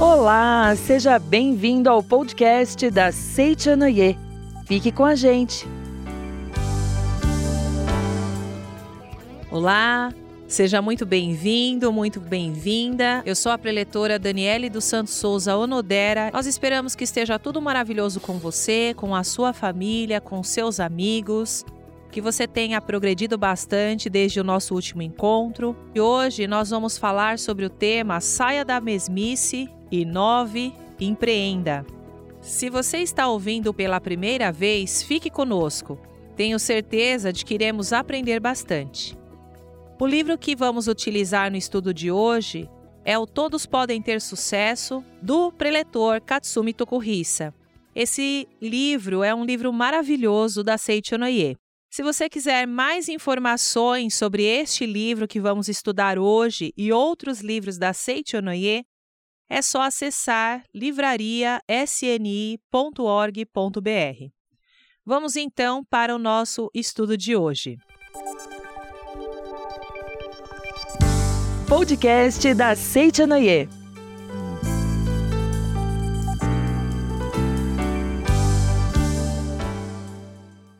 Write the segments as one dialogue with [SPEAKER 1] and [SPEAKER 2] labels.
[SPEAKER 1] Olá, seja bem-vindo ao podcast da Seichanoye. Fique com a gente.
[SPEAKER 2] Olá, seja muito bem-vindo, muito bem-vinda. Eu sou a preletora Daniele dos Santos Souza Onodera. Nós esperamos que esteja tudo maravilhoso com você, com a sua família, com seus amigos que você tenha progredido bastante desde o nosso último encontro. E hoje nós vamos falar sobre o tema Saia da Mesmice e 9. Empreenda. Se você está ouvindo pela primeira vez, fique conosco. Tenho certeza de que iremos aprender bastante. O livro que vamos utilizar no estudo de hoje é o Todos Podem Ter Sucesso, do preletor Katsumi Tokuhisa. Esse livro é um livro maravilhoso da Seiichi Onoye. Se você quiser mais informações sobre este livro que vamos estudar hoje e outros livros da Seiichi Onoye, é só acessar livrariasni.org.br. Vamos então para o nosso estudo de hoje.
[SPEAKER 1] Podcast da Seitianoye.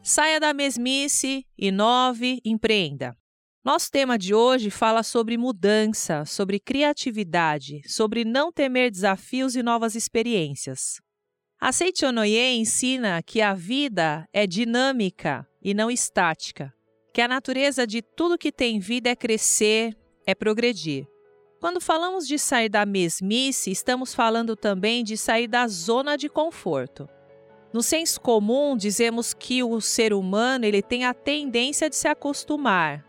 [SPEAKER 2] Saia da mesmice, inove, empreenda. Nosso tema de hoje fala sobre mudança, sobre criatividade, sobre não temer desafios e novas experiências. A Seichonoye ensina que a vida é dinâmica e não estática, que a natureza de tudo que tem vida é crescer, é progredir. Quando falamos de sair da mesmice, estamos falando também de sair da zona de conforto. No senso comum, dizemos que o ser humano ele tem a tendência de se acostumar,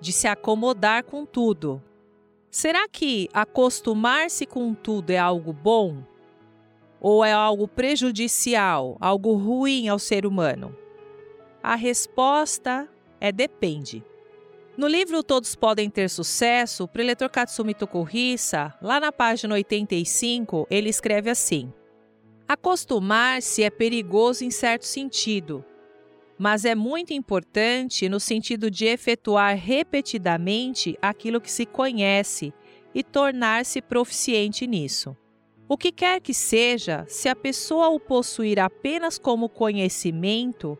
[SPEAKER 2] de se acomodar com tudo. Será que acostumar-se com tudo é algo bom? Ou é algo prejudicial, algo ruim ao ser humano? A resposta é depende. No livro Todos Podem Ter Sucesso, o preletor Katsumi Tokuhisa, lá na página 85, ele escreve assim: Acostumar-se é perigoso em certo sentido, mas é muito importante no sentido de efetuar repetidamente aquilo que se conhece e tornar-se proficiente nisso. O que quer que seja, se a pessoa o possuir apenas como conhecimento,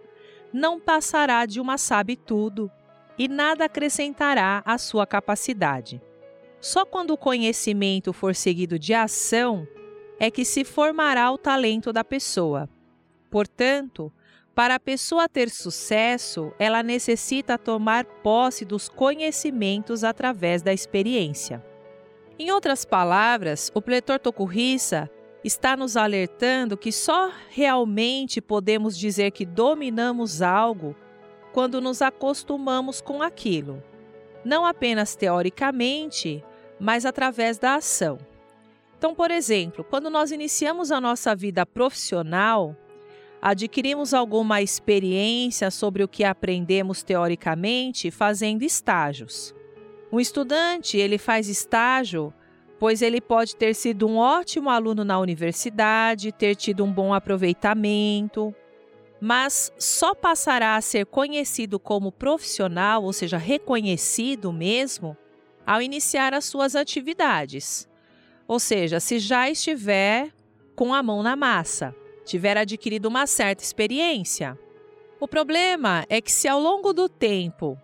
[SPEAKER 2] não passará de uma sabe-tudo e nada acrescentará à sua capacidade. Só quando o conhecimento for seguido de ação é que se formará o talento da pessoa. Portanto, para a pessoa ter sucesso, ela necessita tomar posse dos conhecimentos através da experiência. Em outras palavras, o pletor Tokuhisa está nos alertando que só realmente podemos dizer que dominamos algo quando nos acostumamos com aquilo, não apenas teoricamente, mas através da ação. Então, por exemplo, quando nós iniciamos a nossa vida profissional, adquirimos alguma experiência sobre o que aprendemos teoricamente fazendo estágios. Um estudante, ele faz estágio pois ele pode ter sido um ótimo aluno na universidade, ter tido um bom aproveitamento, mas só passará a ser conhecido como profissional, ou seja, reconhecido mesmo, ao iniciar as suas atividades. Ou seja, se já estiver com a mão na massa tiver adquirido uma certa experiência. O problema é que, se ao longo do tempo,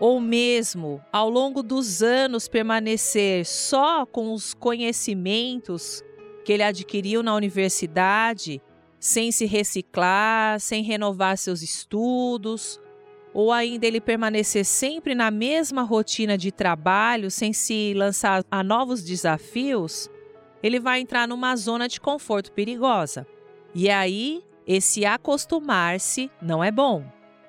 [SPEAKER 2] ou mesmo ao longo dos anos, permanecer só com os conhecimentos que ele adquiriu na universidade, sem se reciclar, sem renovar seus estudos, ou ainda ele permanecer sempre na mesma rotina de trabalho, sem se lançar a novos desafios, ele vai entrar numa zona de conforto perigosa. E aí, esse acostumar-se não é bom,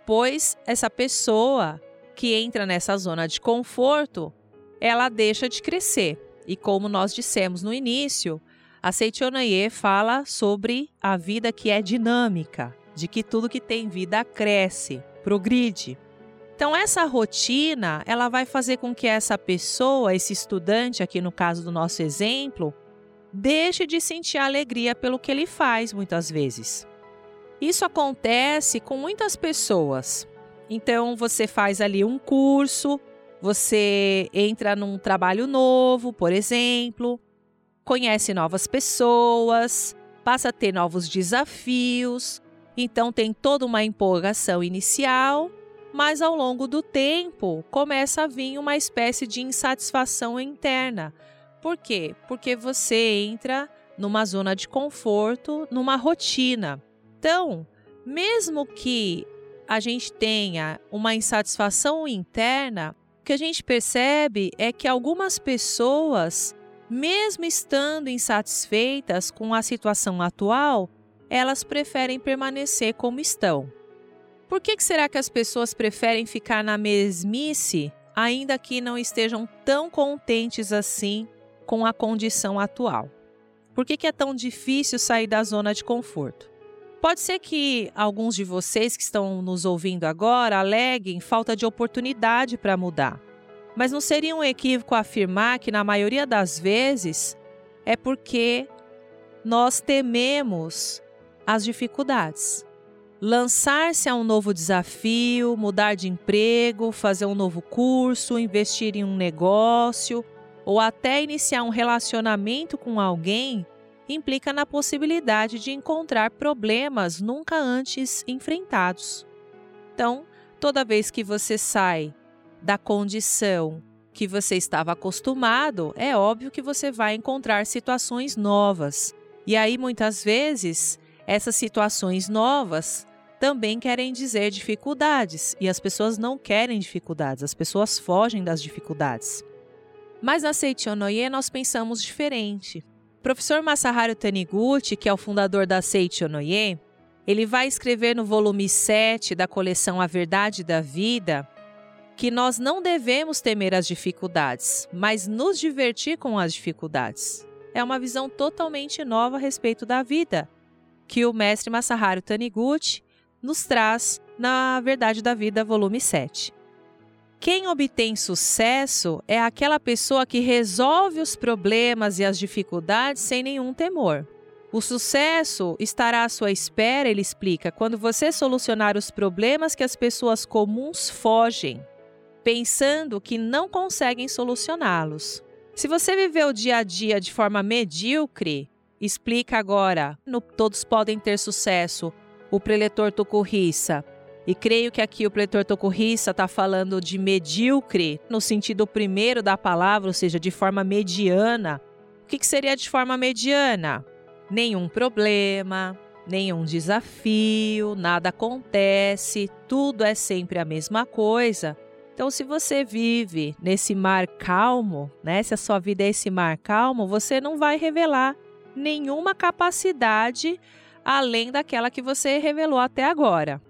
[SPEAKER 2] pois essa pessoa que entra nessa zona de conforto, ela deixa de crescer. E como nós dissemos no início, a Seichonaye fala sobre a vida que é dinâmica, de que tudo que tem vida cresce, progride. Então essa rotina, ela vai fazer com que essa pessoa, esse estudante aqui no caso do nosso exemplo, deixe de sentir alegria pelo que ele faz muitas vezes. Isso acontece com muitas pessoas. Então você faz ali um curso, Você entra num trabalho novo, por exemplo, conhece novas pessoas, passa a ter novos desafios, então tem toda uma empolgação inicial, mas ao longo do tempo começa a vir uma espécie de insatisfação interna. Por quê? Porque você entra numa zona de conforto, numa rotina. Então, mesmo que a gente tenha uma insatisfação interna, o que a gente percebe é que algumas pessoas, mesmo estando insatisfeitas com a situação atual, elas preferem permanecer como estão. Por que, que será que as pessoas preferem ficar na mesmice, ainda que não estejam tão contentes assim com a condição atual? Por que, que é tão difícil sair da zona de conforto? Pode ser que alguns de vocês que estão nos ouvindo agora aleguem falta de oportunidade para mudar. Mas não seria um equívoco afirmar que, na maioria das vezes, é porque nós tememos as dificuldades. Lançar-se a um novo desafio, mudar de emprego, fazer um novo curso, investir em um negócio ou até iniciar um relacionamento com alguém implica na possibilidade de encontrar problemas nunca antes enfrentados. Então, toda vez que você sai da condição que você estava acostumado, é óbvio que você vai encontrar situações novas. E aí, muitas vezes, essas situações novas também querem dizer dificuldades, e as pessoas não querem dificuldades, as pessoas fogem das dificuldades. Mas na Seichonoye nós pensamos diferente professor Masaharu Taniguchi, que é o fundador da Seicho Noye, ele vai escrever no volume 7 da coleção A Verdade da Vida que nós não devemos temer as dificuldades, mas nos divertir com as dificuldades. É uma visão totalmente nova a respeito da vida, que o mestre Masaharu Taniguchi nos traz na Verdade da Vida, volume 7. Quem obtém sucesso é aquela pessoa que resolve os problemas e as dificuldades sem nenhum temor. O sucesso estará à sua espera, ele explica, quando você solucionar os problemas que as pessoas comuns fogem, pensando que não conseguem solucioná-los. Se você viver o dia a dia de forma medíocre, explica agora no Todos Podem Ter Sucesso, o preletor Tokurissa, e creio que aqui o pretor Tokurissa está falando de medíocre, no sentido primeiro da palavra, ou seja, de forma mediana. O que, que seria de forma mediana? Nenhum problema, nenhum desafio, nada acontece, tudo é sempre a mesma coisa. Então, se você vive nesse mar calmo, né, se a sua vida é esse mar calmo, você não vai revelar nenhuma capacidade além daquela que você revelou até agora.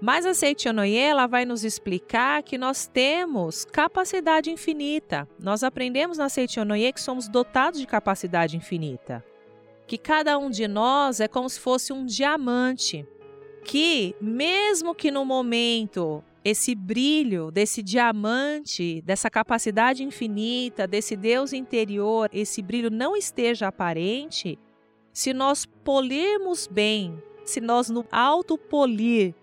[SPEAKER 2] Mas a Seichonoye, ela vai nos explicar que nós temos capacidade infinita. Nós aprendemos na Seichonoye que somos dotados de capacidade infinita. Que cada um de nós é como se fosse um diamante. Que, mesmo que no momento esse brilho desse diamante, dessa capacidade infinita, desse Deus interior, esse brilho não esteja aparente, se nós polirmos bem, se nós no autopolir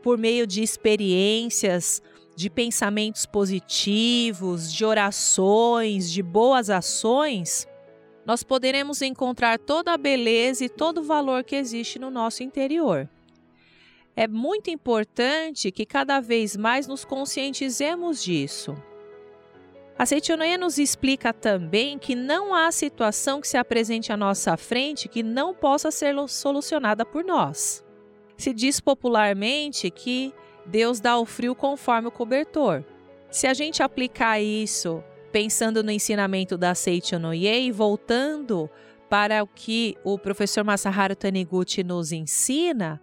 [SPEAKER 2] por meio de experiências, de pensamentos positivos, de orações, de boas ações, nós poderemos encontrar toda a beleza e todo o valor que existe no nosso interior. É muito importante que cada vez mais nos conscientizemos disso. A Seichonoye nos explica também que não há situação que se apresente à nossa frente que não possa ser solucionada por nós. Se diz popularmente que Deus dá o frio conforme o cobertor. Se a gente aplicar isso pensando no ensinamento da Noye e voltando para o que o professor Masaharu Taniguchi nos ensina,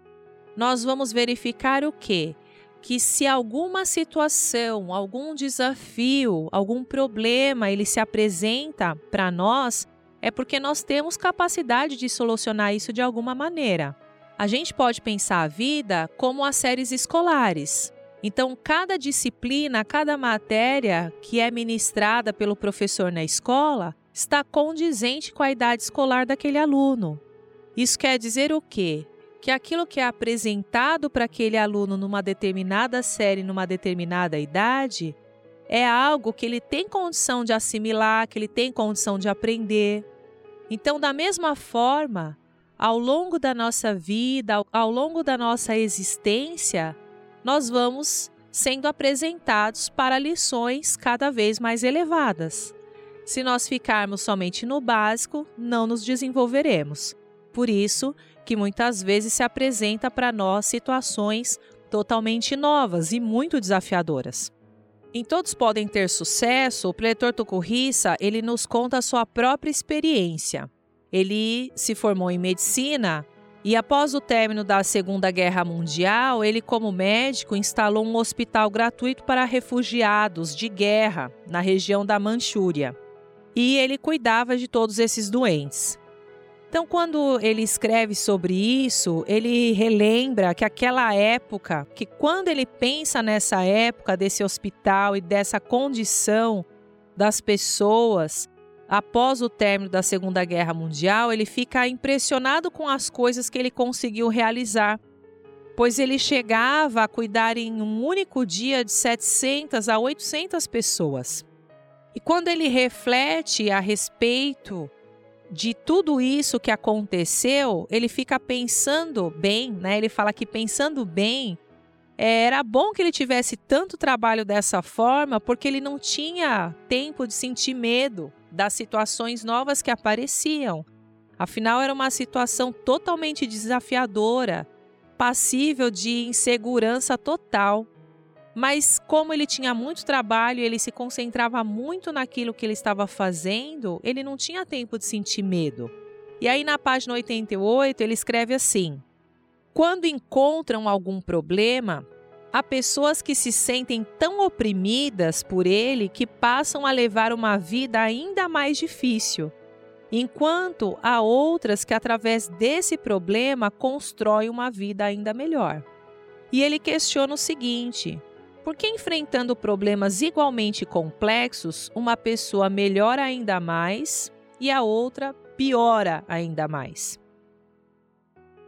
[SPEAKER 2] nós vamos verificar o quê? Que se alguma situação, algum desafio, algum problema ele se apresenta para nós, é porque nós temos capacidade de solucionar isso de alguma maneira. A gente pode pensar a vida como as séries escolares. Então, cada disciplina, cada matéria que é ministrada pelo professor na escola está condizente com a idade escolar daquele aluno. Isso quer dizer o quê? Que aquilo que é apresentado para aquele aluno numa determinada série, numa determinada idade, é algo que ele tem condição de assimilar, que ele tem condição de aprender. Então, da mesma forma, ao longo da nossa vida, ao, longo da nossa existência, nós vamos sendo apresentados para lições cada vez mais elevadas. Se nós ficarmos somente no básico, não nos desenvolveremos. Por isso que muitas vezes se apresenta para nós situações totalmente novas e muito desafiadoras. Em Todos Podem Ter Sucesso, o pretor Tucurriça, ele nos conta a sua própria experiência. Ele se formou em medicina e após o término da Segunda Guerra Mundial, ele como médico instalou um hospital gratuito para refugiados de guerra na região da Manchúria. E ele cuidava de todos esses doentes. Então, quando ele escreve sobre isso, ele relembra que aquela época, que quando ele pensa nessa época desse hospital e dessa condição das pessoas após o término da Segunda Guerra Mundial, ele fica impressionado com as coisas que ele conseguiu realizar, pois ele chegava a cuidar em um único dia de 700 a 800 pessoas. E quando ele reflete a respeito de tudo isso que aconteceu, ele fica pensando bem, né? Ele fala que pensando bem, era bom que ele tivesse tanto trabalho dessa forma, porque ele não tinha tempo de sentir medo das situações novas que apareciam. Afinal, era uma situação totalmente desafiadora, passível de insegurança total. Mas como ele tinha muito trabalho, ele se concentrava muito naquilo que ele estava fazendo, ele não tinha tempo de sentir medo. E aí na página 88 ele escreve assim: Quando encontram algum problema, há pessoas que se sentem tão oprimidas por ele que passam a levar uma vida ainda mais difícil, enquanto há outras que através desse problema constroem uma vida ainda melhor. E ele questiona o seguinte: porque enfrentando problemas igualmente complexos, uma pessoa melhora ainda mais e a outra piora ainda mais?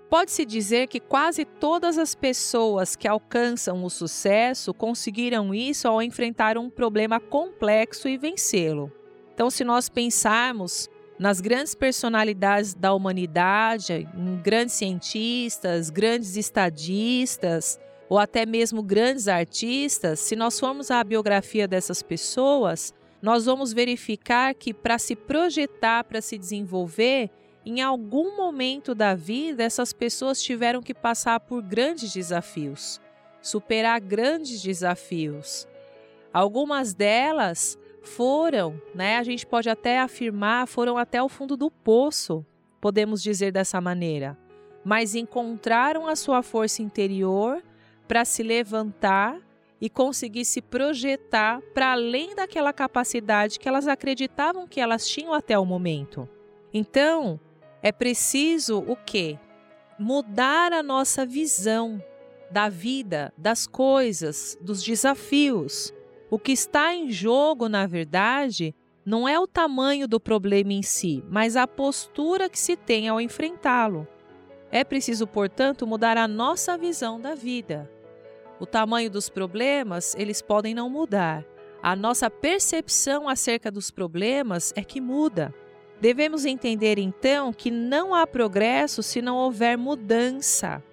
[SPEAKER 2] Pode-se dizer que quase todas as pessoas que alcançam o sucesso conseguiram isso ao enfrentar um problema complexo e vencê-lo. Então, se nós pensarmos nas grandes personalidades da humanidade, em grandes cientistas, grandes estadistas, ou até mesmo grandes artistas, se nós formos à biografia dessas pessoas, nós vamos verificar que para se projetar, para se desenvolver, em algum momento da vida essas pessoas tiveram que passar por grandes desafios, superar grandes desafios. Algumas delas foram, né, a gente pode até afirmar, foram até o fundo do poço, podemos dizer dessa maneira, mas encontraram a sua força interior para se levantar e conseguir se projetar para além daquela capacidade que elas acreditavam que elas tinham até o momento. Então, é preciso o quê? Mudar a nossa visão da vida, das coisas, dos desafios. O que está em jogo, na verdade, não é o tamanho do problema em si, mas a postura que se tem ao enfrentá-lo. É preciso, portanto, mudar a nossa visão da vida. O tamanho dos problemas, eles podem não mudar. A nossa percepção acerca dos problemas é que muda. Devemos entender então que não há progresso se não houver mudança.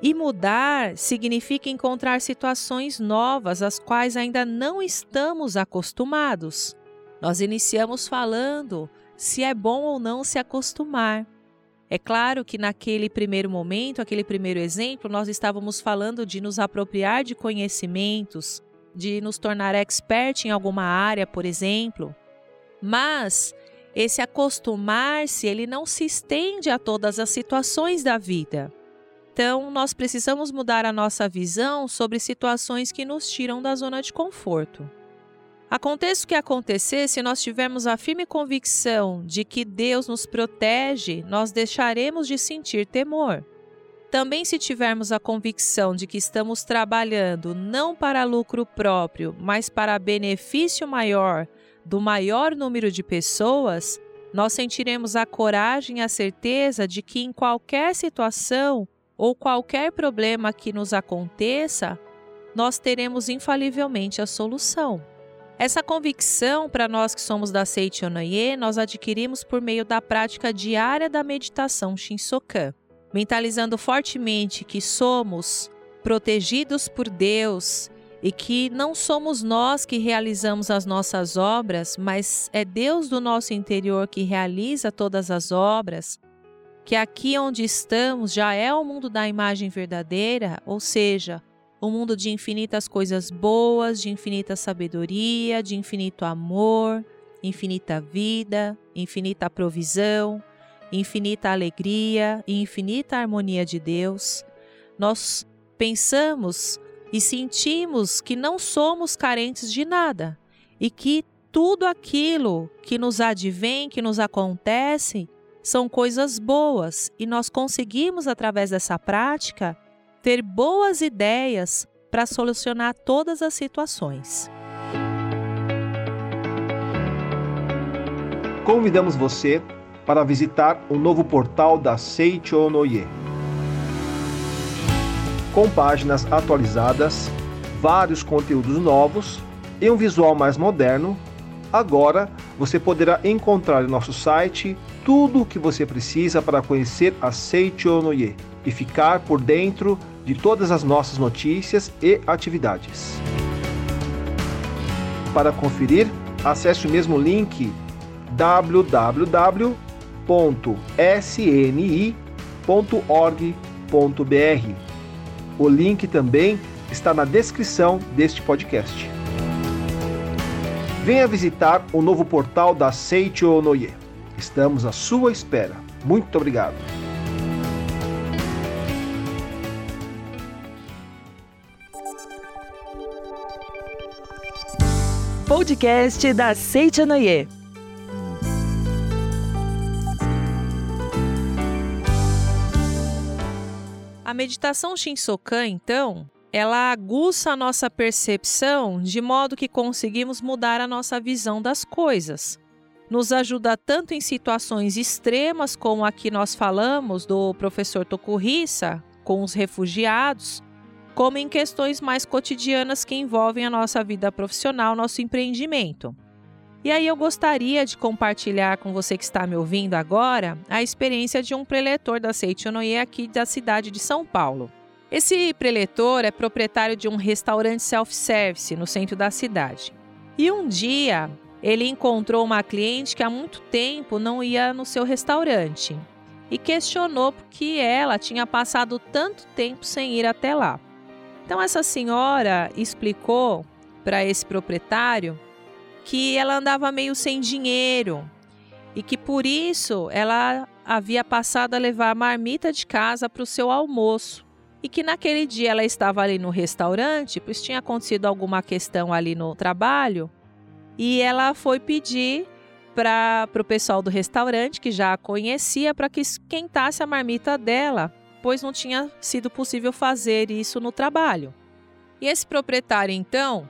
[SPEAKER 2] E mudar significa encontrar situações novas às quais ainda não estamos acostumados. Nós iniciamos falando se é bom ou não se acostumar. É claro que naquele primeiro momento, aquele primeiro exemplo, nós estávamos falando de nos apropriar de conhecimentos, de nos tornar expert em alguma área, por exemplo. Mas esse acostumar-se, ele não se estende a todas as situações da vida. Então, nós precisamos mudar a nossa visão sobre situações que nos tiram da zona de conforto. Aconteça o que acontecer, se nós tivermos a firme convicção de que Deus nos protege, nós deixaremos de sentir temor. Também, se tivermos a convicção de que estamos trabalhando não para lucro próprio, mas para benefício maior do maior número de pessoas, nós sentiremos a coragem e a certeza de que em qualquer situação ou qualquer problema que nos aconteça, nós teremos infalivelmente a solução. Essa convicção, para nós que somos da Seiichi Onoye, nós adquirimos por meio da prática diária da meditação Shinsokan, mentalizando fortemente que somos protegidos por Deus e que não somos nós que realizamos as nossas obras, mas é Deus do nosso interior que realiza todas as obras, que aqui onde estamos já é o mundo da imagem verdadeira, ou seja, um mundo de infinitas coisas boas, de infinita sabedoria, de infinito amor, infinita vida, infinita provisão, infinita alegria e infinita harmonia de Deus, nós pensamos e sentimos que não somos carentes de nada e que tudo aquilo que nos advém, que nos acontece, são coisas boas. E nós conseguimos, através dessa prática, ter boas ideias para solucionar todas as situações.
[SPEAKER 3] Convidamos você para visitar o novo portal da Seicho Noye. Com páginas atualizadas, vários conteúdos novos e um visual mais moderno, agora você poderá encontrar em nosso site tudo o que você precisa para conhecer a Seicho Noye e ficar por dentro de todas as nossas notícias e atividades. Para conferir, acesse o mesmo link www.sni.org.br. O link também está na descrição deste podcast. Venha visitar o novo portal da Seicho Noye. Estamos à sua espera. Muito obrigado.
[SPEAKER 1] Podcast da Seite Noye.
[SPEAKER 2] A meditação Shinsokan, então, ela aguça a nossa percepção de modo que conseguimos mudar a nossa visão das coisas. Nos ajuda tanto em situações extremas, como a que nós falamos do professor Tokuhisa com os refugiados, como em questões mais cotidianas que envolvem a nossa vida profissional, nosso empreendimento. E aí eu gostaria de compartilhar com você que está me ouvindo agora a experiência de um preletor da Seichonoye aqui da cidade de São Paulo. Esse preletor é proprietário de um restaurante self-service no centro da cidade. E um dia ele encontrou uma cliente que há muito tempo não ia no seu restaurante e questionou por que ela tinha passado tanto tempo sem ir até lá. Então, essa senhora explicou para esse proprietário que ela andava meio sem dinheiro e que por isso ela havia passado a levar a marmita de casa para o seu almoço. E que naquele dia ela estava ali no restaurante, pois tinha acontecido alguma questão ali no trabalho, e ela foi pedir para o pessoal do restaurante, que já a conhecia, para que esquentasse a marmita dela pois não tinha sido possível fazer isso no trabalho. E esse proprietário, então,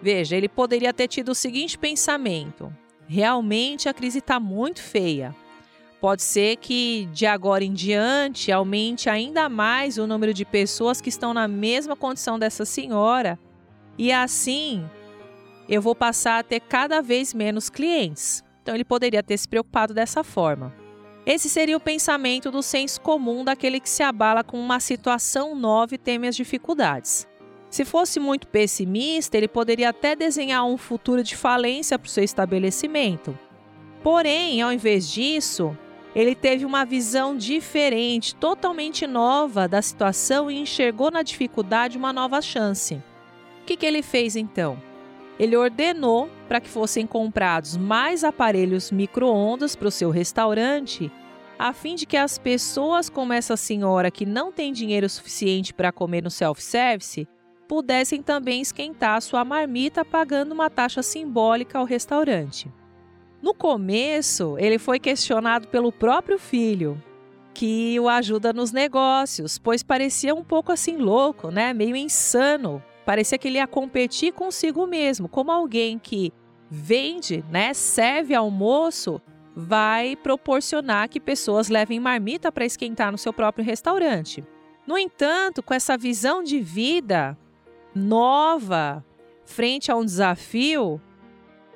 [SPEAKER 2] veja, ele poderia ter tido o seguinte pensamento: realmente a crise está muito feia. Pode ser que de agora em diante aumente ainda mais o número de pessoas que estão na mesma condição dessa senhora, e assim eu vou passar a ter cada vez menos clientes. Então ele poderia ter se preocupado dessa forma. Esse seria o pensamento do senso comum daquele que se abala com uma situação nova e teme as dificuldades. Se fosse muito pessimista, ele poderia até desenhar um futuro de falência para o seu estabelecimento. Porém, ao invés disso, ele teve uma visão diferente, totalmente nova da situação e enxergou na dificuldade uma nova chance. O que, que ele fez então? Ele ordenou para que fossem comprados mais aparelhos micro-ondas para o seu restaurante, a fim de que as pessoas como essa senhora que não tem dinheiro suficiente para comer no self-service pudessem também esquentar sua marmita pagando uma taxa simbólica ao restaurante. No começo, ele foi questionado pelo próprio filho, que o ajuda nos negócios, pois parecia um pouco assim louco, né? Meio insano Parecia que ele ia competir consigo mesmo, como alguém que vende, né, serve almoço, vai proporcionar que pessoas levem marmita para esquentar no seu próprio restaurante. No entanto, com essa visão de vida nova, frente a um desafio,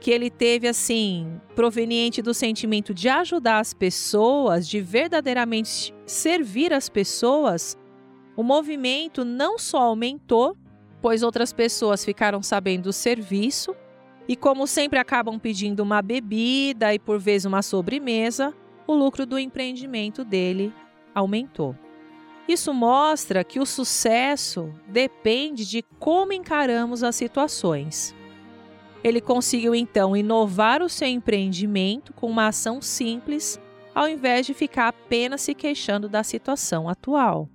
[SPEAKER 2] que ele teve assim, proveniente do sentimento de ajudar as pessoas, de verdadeiramente servir as pessoas, o movimento não só aumentou, pois outras pessoas ficaram sabendo do serviço, e como sempre acabam pedindo uma bebida e por vezes uma sobremesa, o lucro do empreendimento dele aumentou. Isso mostra que o sucesso depende de como encaramos as situações. Ele conseguiu então inovar o seu empreendimento com uma ação simples, ao invés de ficar apenas se queixando da situação atual.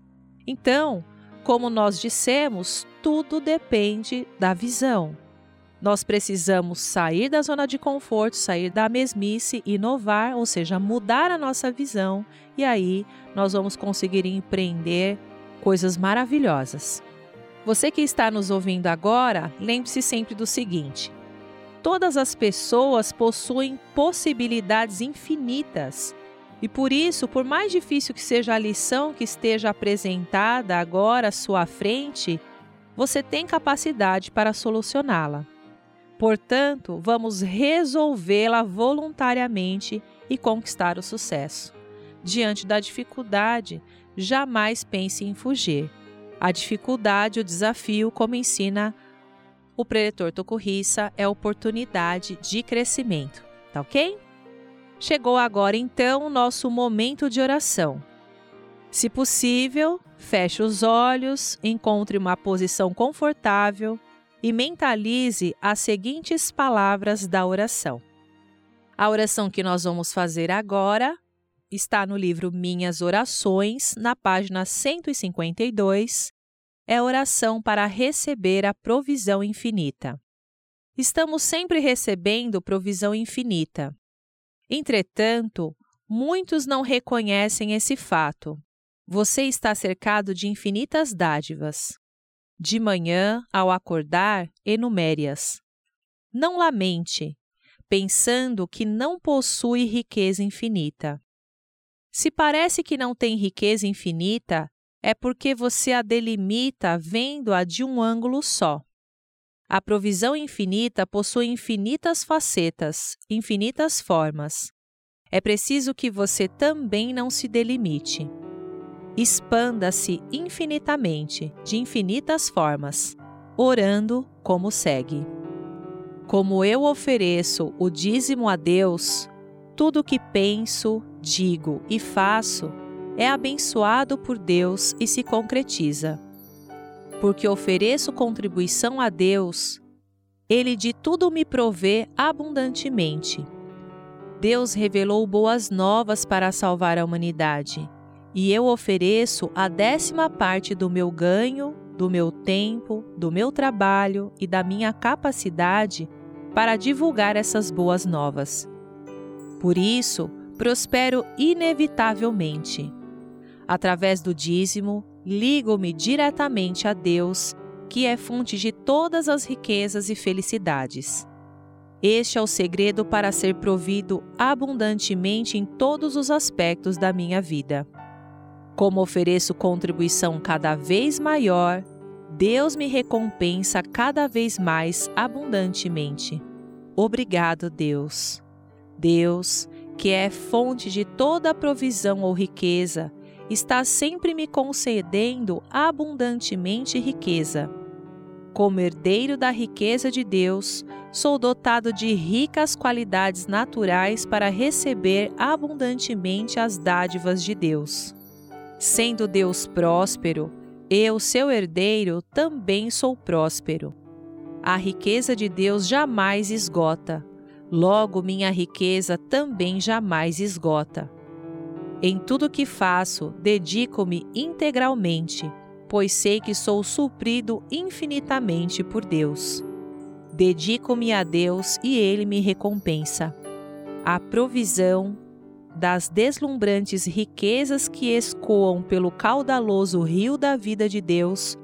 [SPEAKER 2] Então, como nós dissemos, tudo depende da visão. Nós precisamos sair da zona de conforto, sair da mesmice, inovar, ou seja, mudar a nossa visão, e aí nós vamos conseguir empreender coisas maravilhosas. Você que está nos ouvindo agora, lembre-se sempre do seguinte: todas as pessoas possuem possibilidades infinitas. E por isso, por mais difícil que seja a lição que esteja apresentada agora à sua frente, você tem capacidade para solucioná-la. Portanto, vamos resolvê-la voluntariamente e conquistar o sucesso. Diante da dificuldade, jamais pense em fugir. A dificuldade, o desafio, como ensina o preletor Tokurissa é oportunidade de crescimento, tá ok? Chegou agora então o nosso momento de oração. Se possível, feche os olhos, encontre uma posição confortável e mentalize as seguintes palavras da oração. A oração que nós vamos fazer agora está no livro Minhas Orações, na página 152, é oração para receber a provisão infinita. Estamos sempre recebendo provisão infinita. Entretanto, muitos não reconhecem esse fato. Você está cercado de infinitas dádivas. De manhã, ao acordar, enumere-as. Não lamente, pensando que não possui riqueza infinita. Se parece que não tem riqueza infinita, é porque você a delimita vendo-a de um ângulo só. A provisão infinita possui infinitas facetas, infinitas formas. É preciso que você também não se delimite. Expanda-se infinitamente, de infinitas formas, orando como segue: Como eu ofereço o dízimo a Deus, tudo que penso, digo e faço é abençoado por Deus e se concretiza. Porque ofereço contribuição a Deus, Ele de tudo me provê abundantemente. Deus revelou boas novas para salvar a humanidade, e eu ofereço a décima parte do meu ganho, do meu tempo, do meu trabalho e da minha capacidade para divulgar essas boas novas. Por isso, prospero inevitavelmente Através do dízimo, ligo-me diretamente a Deus, que é fonte de todas as riquezas e felicidades. Este é o segredo para ser provido abundantemente em todos os aspectos da minha vida. Como ofereço contribuição cada vez maior, Deus me recompensa cada vez mais abundantemente. Obrigado, Deus. Deus, que é fonte de toda provisão ou riqueza, está sempre me concedendo abundantemente riqueza. Como herdeiro da riqueza de Deus, sou dotado de ricas qualidades naturais para receber abundantemente as dádivas de Deus. Sendo Deus próspero, eu, seu herdeiro, também sou próspero. A riqueza de Deus jamais esgota, logo minha riqueza também jamais esgota. Em tudo que faço, dedico-me integralmente, pois sei que sou suprido infinitamente por Deus. Dedico-me a Deus e Ele me recompensa. A provisão das deslumbrantes riquezas que escoam pelo caudaloso rio da vida de Deus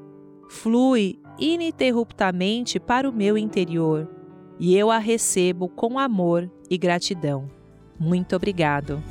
[SPEAKER 2] flui ininterruptamente para o meu interior e eu a recebo com amor e gratidão. Muito obrigado.